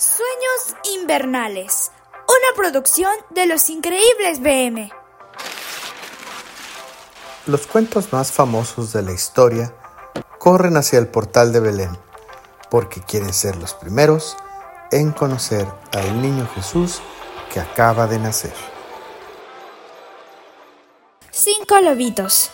Sueños Invernales, una producción de Los Increíbles BM. Los cuentos más famosos de la historia corren hacia el portal de Belén, porque quieren ser los primeros en conocer al niño Jesús que acaba de nacer. Cinco lobitos.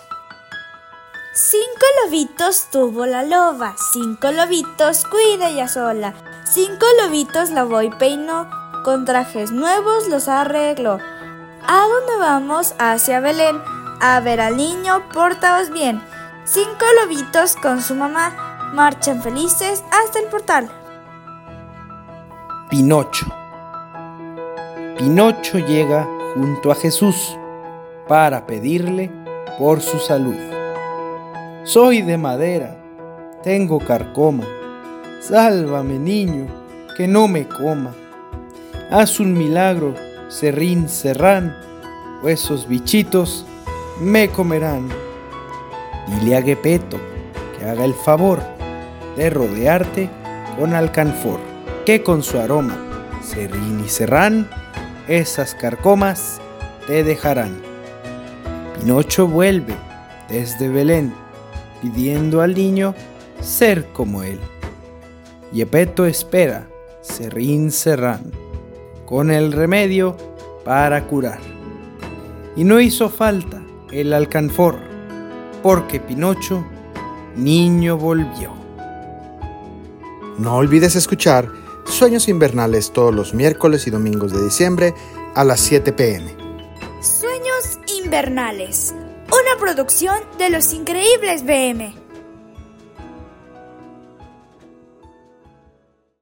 Cinco lobitos tuvo la loba, cinco lobitos cuida ella sola. Cinco lobitos la voy peinó, con trajes nuevos los arregló. ¿A dónde vamos? Hacia Belén. A ver al niño, portaos bien. Cinco lobitos con su mamá marchan felices hasta el portal. Pinocho. Pinocho llega junto a Jesús para pedirle por su salud. Soy de madera, tengo carcoma Sálvame, niño, que no me coma. Haz un milagro, serrín, serrán, o esos bichitos me comerán. Dile a Gepeto que haga el favor de rodearte con alcanfor, que con su aroma, serrín y serrán, esas carcomas te dejarán. Pinocho vuelve desde Belén, pidiendo al niño ser como él. Yepeto espera, serrín serrán, con el remedio para curar. Y no hizo falta el alcanfor, porque Pinocho, niño volvió. No olvides escuchar Sueños Invernales todos los miércoles y domingos de diciembre a las 7 pm. Sueños Invernales, una producción de los increíbles BM.